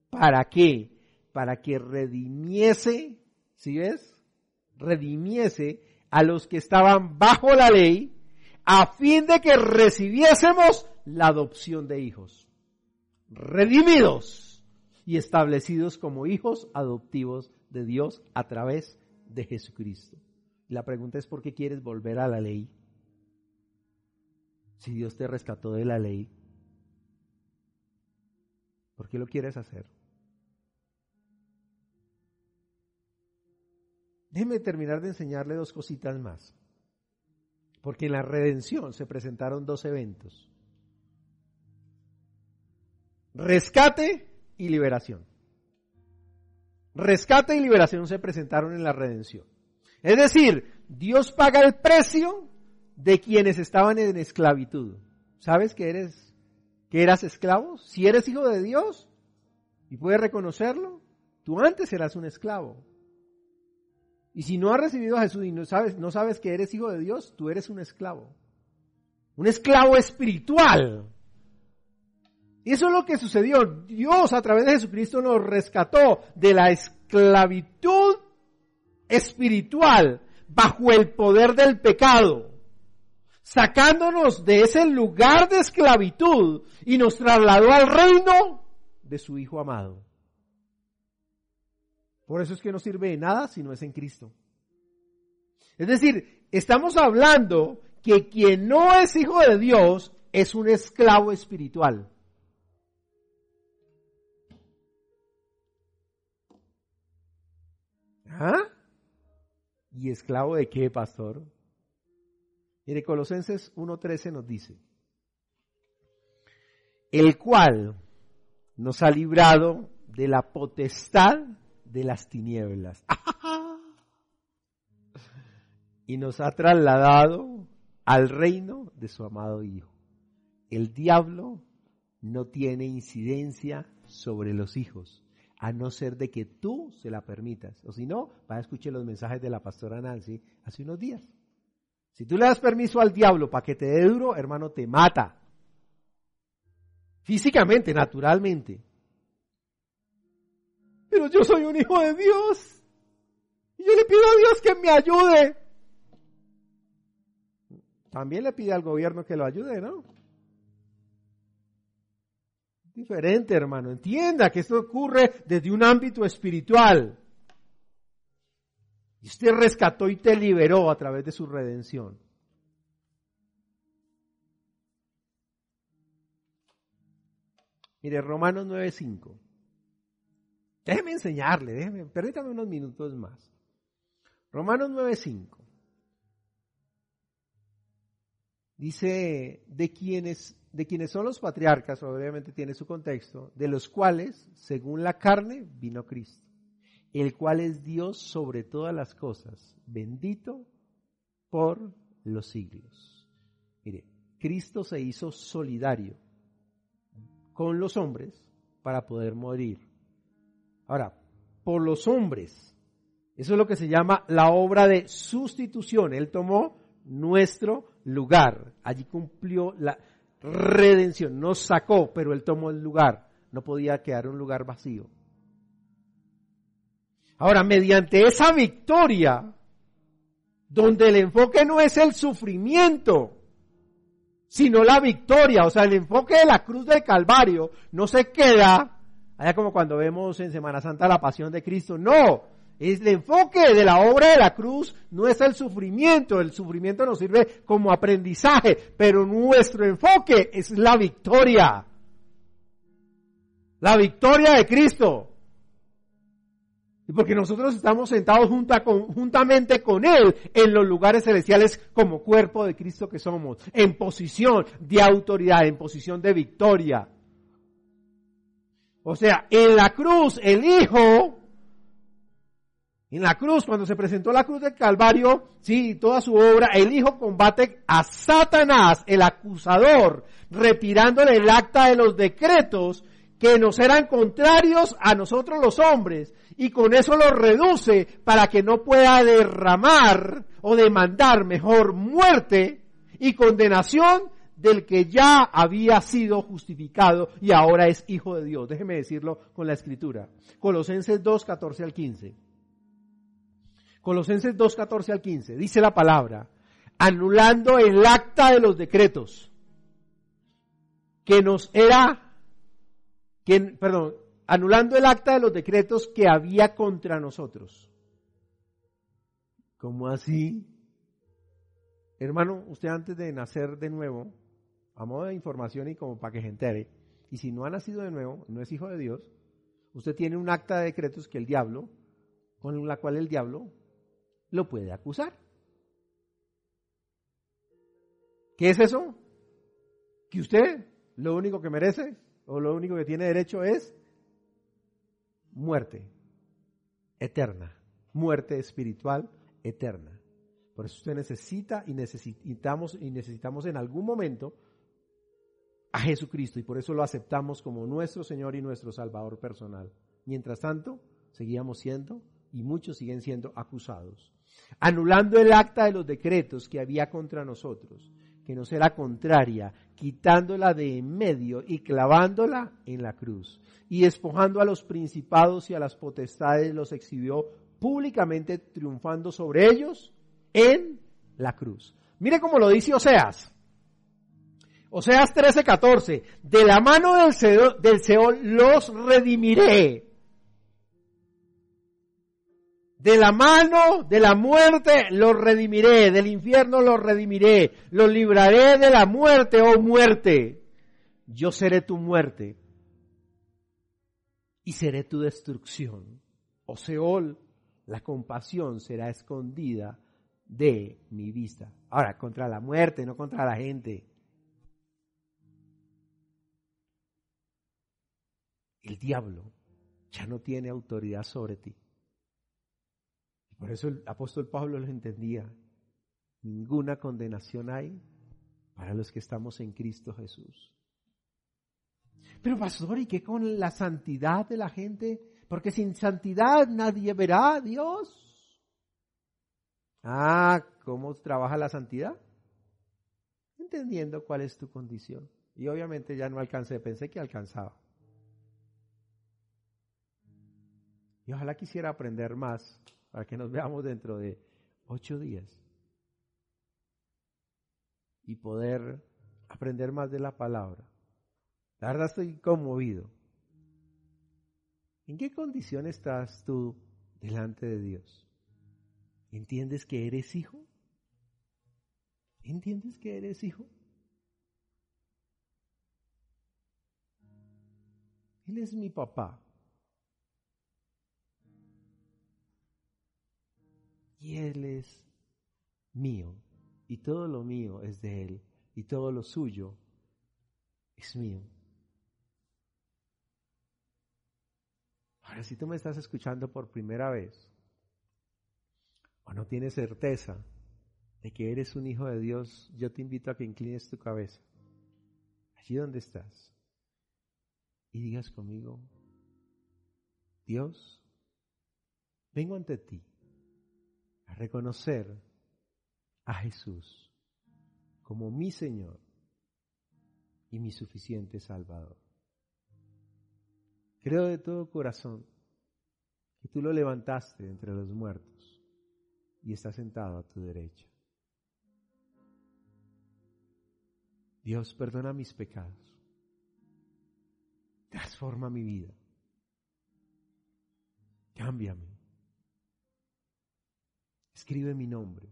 ¿Para qué? Para que redimiese, ¿sí ves? Redimiese a los que estaban bajo la ley, a fin de que recibiésemos la adopción de hijos. Redimidos y establecidos como hijos adoptivos de Dios a través de Jesucristo. La pregunta es por qué quieres volver a la ley. Si Dios te rescató de la ley, ¿por qué lo quieres hacer? Déjeme terminar de enseñarle dos cositas más. Porque en la redención se presentaron dos eventos. Rescate y liberación. Rescate y liberación se presentaron en la redención. Es decir, Dios paga el precio de quienes estaban en esclavitud. ¿Sabes que eres, que eras esclavo? Si eres hijo de Dios y puedes reconocerlo, tú antes eras un esclavo. Y si no has recibido a Jesús y no sabes, no sabes que eres hijo de Dios, tú eres un esclavo. Un esclavo espiritual. Y eso es lo que sucedió. Dios a través de Jesucristo nos rescató de la esclavitud espiritual bajo el poder del pecado, sacándonos de ese lugar de esclavitud y nos trasladó al reino de su Hijo amado. Por eso es que no sirve de nada si no es en Cristo. Es decir, estamos hablando que quien no es hijo de Dios es un esclavo espiritual. ¿Ah? ¿Y esclavo de qué, pastor? Mire, Colosenses 1.13 nos dice, el cual nos ha librado de la potestad de las tinieblas y nos ha trasladado al reino de su amado Hijo. El diablo no tiene incidencia sobre los hijos, a no ser de que tú se la permitas. O si no, va a escuchar los mensajes de la pastora Nancy hace unos días. Si tú le das permiso al diablo para que te dé duro, hermano, te mata. Físicamente, naturalmente. Pero yo soy un hijo de Dios. Y yo le pido a Dios que me ayude. También le pide al gobierno que lo ayude, ¿no? diferente, hermano. Entienda que esto ocurre desde un ámbito espiritual. Y usted rescató y te liberó a través de su redención. Mire, Romanos 9.5. Déjeme enseñarle, déjeme, permítame unos minutos más. Romanos 9.5. Dice, de quienes, de quienes son los patriarcas, obviamente tiene su contexto, de los cuales, según la carne, vino Cristo, el cual es Dios sobre todas las cosas, bendito por los siglos. Mire, Cristo se hizo solidario con los hombres para poder morir. Ahora, por los hombres, eso es lo que se llama la obra de sustitución. Él tomó nuestro lugar. Allí cumplió la redención. Nos sacó, pero Él tomó el lugar. No podía quedar un lugar vacío. Ahora, mediante esa victoria, donde el enfoque no es el sufrimiento, sino la victoria, o sea, el enfoque de la cruz del Calvario no se queda, allá como cuando vemos en Semana Santa la pasión de Cristo, no, es el enfoque de la obra de la cruz no es el sufrimiento, el sufrimiento nos sirve como aprendizaje, pero nuestro enfoque es la victoria. La victoria de Cristo. Porque nosotros estamos sentados juntamente con Él en los lugares celestiales como cuerpo de Cristo que somos, en posición de autoridad, en posición de victoria. O sea, en la cruz el Hijo, en la cruz, cuando se presentó la cruz del Calvario, sí, toda su obra, el Hijo combate a Satanás, el acusador, repirándole el acta de los decretos que nos eran contrarios a nosotros los hombres y con eso lo reduce para que no pueda derramar o demandar mejor muerte y condenación del que ya había sido justificado y ahora es hijo de Dios. Déjeme decirlo con la escritura. Colosenses 2, 14 al 15. Colosenses 2, 14 al 15. Dice la palabra, anulando el acta de los decretos que nos era, que, perdón, anulando el acta de los decretos que había contra nosotros. ¿Cómo así? Hermano, usted antes de nacer de nuevo, a modo de información y como para que se entere, y si no ha nacido de nuevo, no es hijo de Dios, usted tiene un acta de decretos que el diablo, con la cual el diablo lo puede acusar. ¿Qué es eso? Que usted lo único que merece o lo único que tiene derecho es muerte eterna, muerte espiritual eterna. Por eso usted necesita y necesitamos y necesitamos en algún momento a Jesucristo y por eso lo aceptamos como nuestro Señor y nuestro Salvador personal. Mientras tanto, seguíamos siendo y muchos siguen siendo acusados, anulando el acta de los decretos que había contra nosotros, que nos era contraria, quitándola de en medio y clavándola en la cruz y despojando a los principados y a las potestades los exhibió públicamente triunfando sobre ellos en la cruz. Mire cómo lo dice Oseas. Oseas 13:14, de la mano del Seol, del Seol los redimiré. De la mano de la muerte los redimiré, del infierno los redimiré, los libraré de la muerte, oh muerte. Yo seré tu muerte y seré tu destrucción. O Seol, la compasión será escondida de mi vista. Ahora, contra la muerte, no contra la gente. El diablo ya no tiene autoridad sobre ti. Por eso el apóstol Pablo lo entendía. Ninguna condenación hay para los que estamos en Cristo Jesús. Pero pastor, ¿y qué con la santidad de la gente? Porque sin santidad nadie verá a Dios. Ah, ¿cómo trabaja la santidad? Entendiendo cuál es tu condición. Y obviamente ya no alcancé, pensé que alcanzaba. Y ojalá quisiera aprender más para que nos veamos dentro de ocho días y poder aprender más de la palabra. La verdad estoy conmovido. ¿En qué condición estás tú delante de Dios? ¿Entiendes que eres hijo? ¿Entiendes que eres hijo? Él es mi papá. Y Él es mío. Y todo lo mío es de Él. Y todo lo suyo es mío. Ahora, si tú me estás escuchando por primera vez, o no tienes certeza de que eres un hijo de Dios, yo te invito a que inclines tu cabeza, allí donde estás, y digas conmigo, Dios, vengo ante ti reconocer a Jesús como mi Señor y mi suficiente Salvador. Creo de todo corazón que tú lo levantaste entre los muertos y está sentado a tu derecha. Dios, perdona mis pecados. Transforma mi vida. Cámbiame. Escribe mi nombre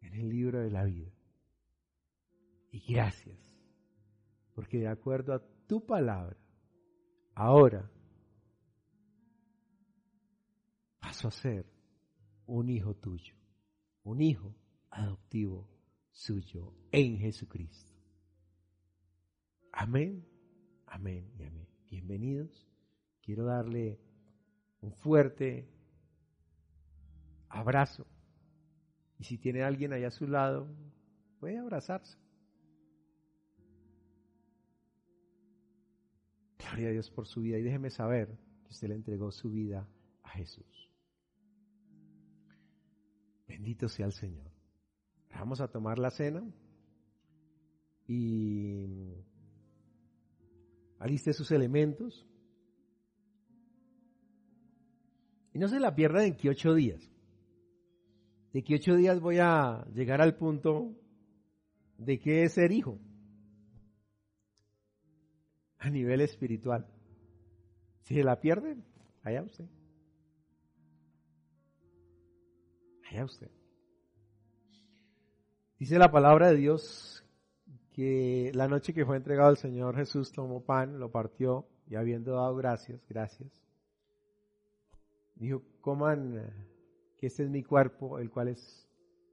en el libro de la vida. Y gracias, porque de acuerdo a tu palabra, ahora paso a ser un hijo tuyo, un hijo adoptivo suyo en Jesucristo. Amén, amén y amén. Bienvenidos. Quiero darle un fuerte abrazo. Y si tiene alguien allá a su lado, puede abrazarse. Gloria a Dios por su vida y déjeme saber que usted le entregó su vida a Jesús. Bendito sea el Señor. Vamos a tomar la cena y aliste sus elementos. Y no se la pierda en que ocho días. De que ocho días voy a llegar al punto de que es ser hijo a nivel espiritual. Si se la pierde, allá usted. Allá usted. Dice la palabra de Dios que la noche que fue entregado el Señor Jesús tomó pan, lo partió y habiendo dado gracias, gracias, dijo, coman que este es mi cuerpo, el cual es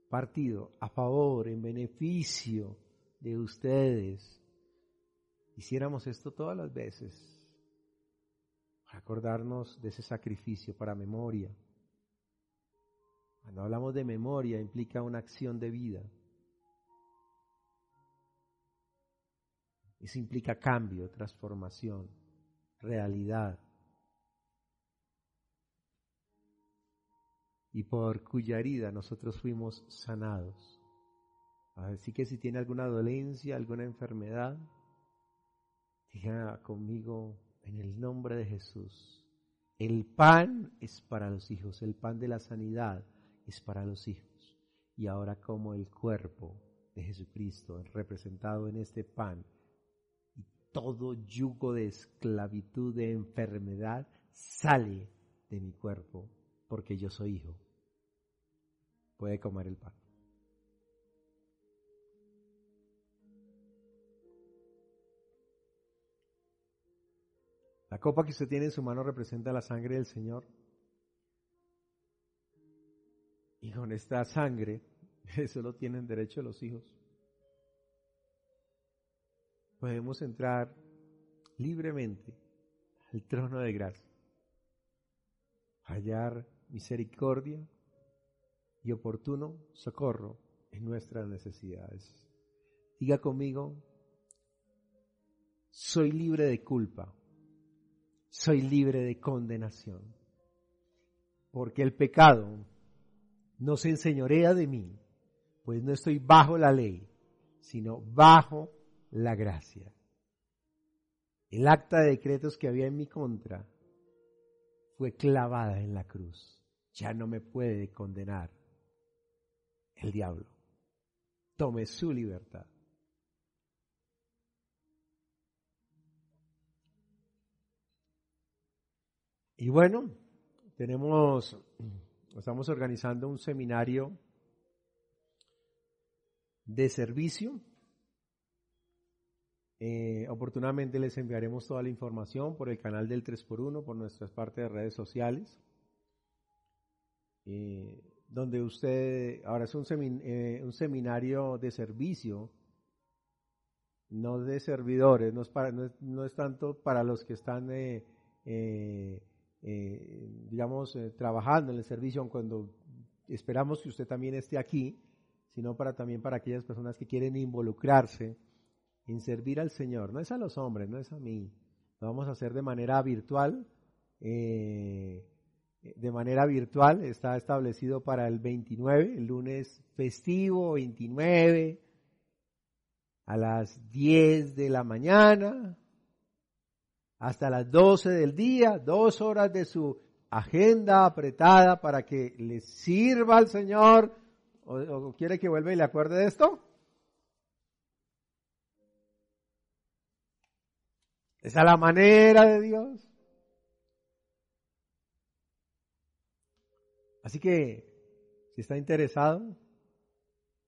partido a favor, en beneficio de ustedes. Hiciéramos esto todas las veces, para acordarnos de ese sacrificio para memoria. Cuando hablamos de memoria implica una acción de vida. Eso implica cambio, transformación, realidad. Y por cuya herida nosotros fuimos sanados. Así que si tiene alguna dolencia, alguna enfermedad, diga conmigo en el nombre de Jesús. El pan es para los hijos, el pan de la sanidad es para los hijos. Y ahora como el cuerpo de Jesucristo representado en este pan todo yugo de esclavitud, de enfermedad, sale de mi cuerpo porque yo soy hijo. Puede comer el pan. La copa que usted tiene en su mano representa la sangre del Señor. Y con esta sangre, eso lo tienen derecho los hijos podemos entrar libremente al trono de gracia, hallar misericordia y oportuno socorro en nuestras necesidades. Diga conmigo, soy libre de culpa, soy libre de condenación, porque el pecado no se enseñorea de mí, pues no estoy bajo la ley, sino bajo la gracia. El acta de decretos que había en mi contra fue clavada en la cruz. Ya no me puede condenar el diablo. Tome su libertad. Y bueno, tenemos, estamos organizando un seminario de servicio Eh, oportunamente les enviaremos toda la información por el canal del 3x1, por nuestras partes de redes sociales. Eh, donde usted, ahora es un, eh, un, seminario de servicio, no de servidores, no es, tanto para los que están, digamos, trabajando en el servicio, cuando esperamos que usted también esté aquí, sino para también para aquellas personas que quieren involucrarse en servir al Señor. No es a los hombres, no es a mí. Lo vamos a hacer de manera virtual. Eh, de manera virtual está establecido para el 29, el lunes festivo 29, a las 10 de la mañana, hasta las 12 del día, dos horas de su agenda apretada para que le sirva al Señor. ¿O, quiere que vuelva y le acuerde de esto? Esa es la manera de Dios. Así que, si está interesado,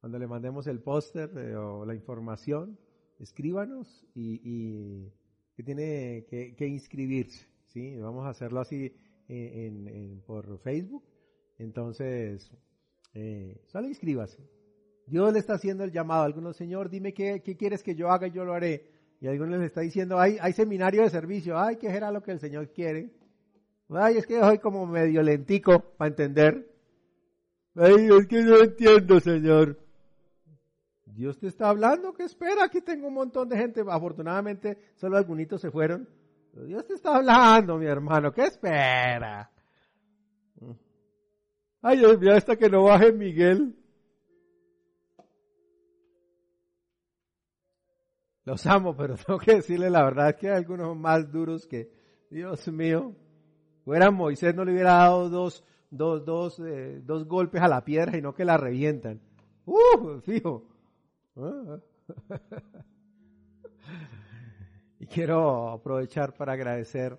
cuando le mandemos el póster eh, o la información, escríbanos y, que tiene que, inscribirse. ¿sí? Vamos a hacerlo así eh, por Facebook. Entonces, eh, solo inscríbase. Dios le está haciendo el llamado. Algunos, Señor, dime qué, quieres que yo haga y yo lo haré. Y algunos les está diciendo, hay, hay seminario de servicio, ay, ¿qué era lo que el Señor quiere? Ay, es que soy como medio lentico para entender. Ay, es que no entiendo, Señor. Dios te está hablando, ¿qué espera? Aquí tengo un montón de gente, afortunadamente solo algunos se fueron. Dios te está hablando, mi hermano, ¿qué espera? Ay, Dios mío, hasta que no baje Miguel. Los amo, pero tengo que decirle la verdad que hay algunos más duros que, Dios mío, fuera Moisés no le hubiera dado dos, dos, dos, eh, dos golpes a la piedra y no que la revientan. ¡Uh! Fijo. y quiero aprovechar para agradecer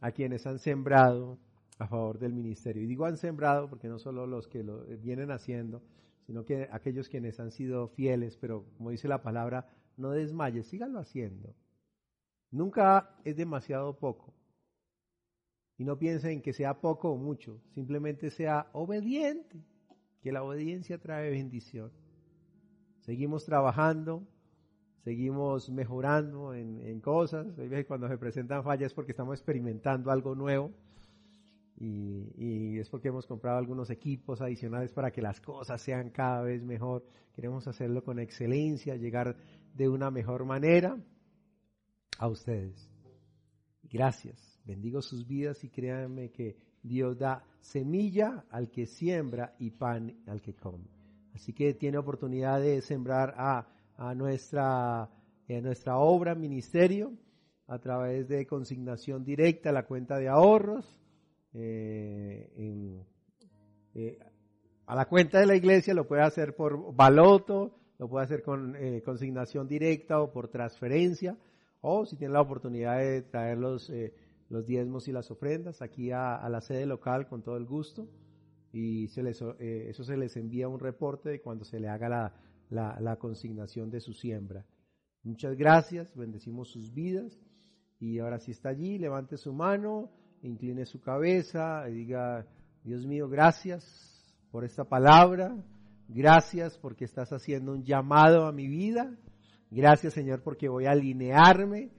a quienes han sembrado a favor del ministerio. Y digo han sembrado porque no solo los que lo vienen haciendo, sino que aquellos quienes han sido fieles, pero como dice la palabra, no desmayes, síganlo haciendo. Nunca es demasiado poco. Y no piensen que sea poco o mucho, simplemente sea obediente, que la obediencia trae bendición. Seguimos trabajando, seguimos mejorando en, cosas. cuando se presentan fallas es porque estamos experimentando algo nuevo y, y, es porque hemos comprado algunos equipos adicionales para que las cosas sean cada vez mejor. Queremos hacerlo con excelencia, llegar de una mejor manera a ustedes. Gracias. Bendigo sus vidas y créanme que Dios da semilla al que siembra y pan al que come. Así que tiene oportunidad de sembrar a, a nuestra, a nuestra obra, ministerio, a través de consignación directa a la cuenta de ahorros, eh, eh, a la cuenta de la iglesia, lo puede hacer por baloto, lo puede hacer con eh, consignación directa o por transferencia, o si tiene la oportunidad de traer los, diezmos y las ofrendas aquí a, la sede local con todo el gusto, y eh, eso se les envía un reporte de cuando se le haga la, la consignación de su siembra. Muchas gracias, bendecimos sus vidas, y ahora si está allí, levante su mano, incline su cabeza y diga, Dios mío, gracias por esta palabra Gracias porque estás haciendo un llamado a mi vida. Gracias Señor porque voy a alinearme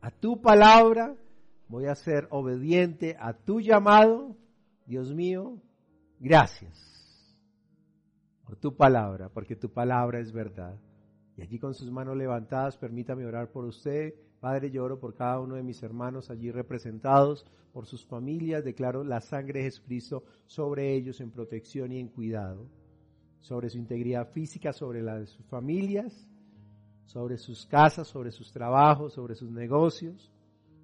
a tu palabra. Voy a ser obediente a tu llamado. Dios mío, gracias por tu palabra, porque tu palabra es verdad. Y allí con sus manos levantadas, permítame orar por usted. Padre, lloro por cada uno de mis hermanos allí representados, por sus familias. Declaro la sangre de Jesucristo sobre ellos en protección y en cuidado sobre su integridad física, sobre la de sus familias, sobre sus casas, sobre sus trabajos, sobre sus negocios.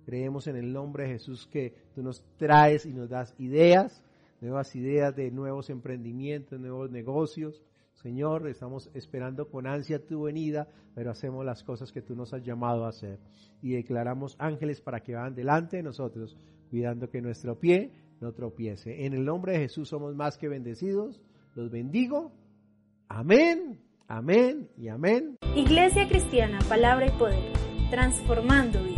Creemos en el nombre de Jesús que tú nos traes y nos das ideas, nuevas ideas de nuevos emprendimientos, nuevos negocios. Señor, estamos esperando con ansia tu venida, pero hacemos las cosas que tú nos has llamado a hacer. Y declaramos ángeles para que vayan delante de nosotros, cuidando que nuestro pie no tropiece. En el nombre de Jesús somos más que bendecidos. Los bendigo Amén, amén y amén. Iglesia Cristiana, Palabra y Poder transformando.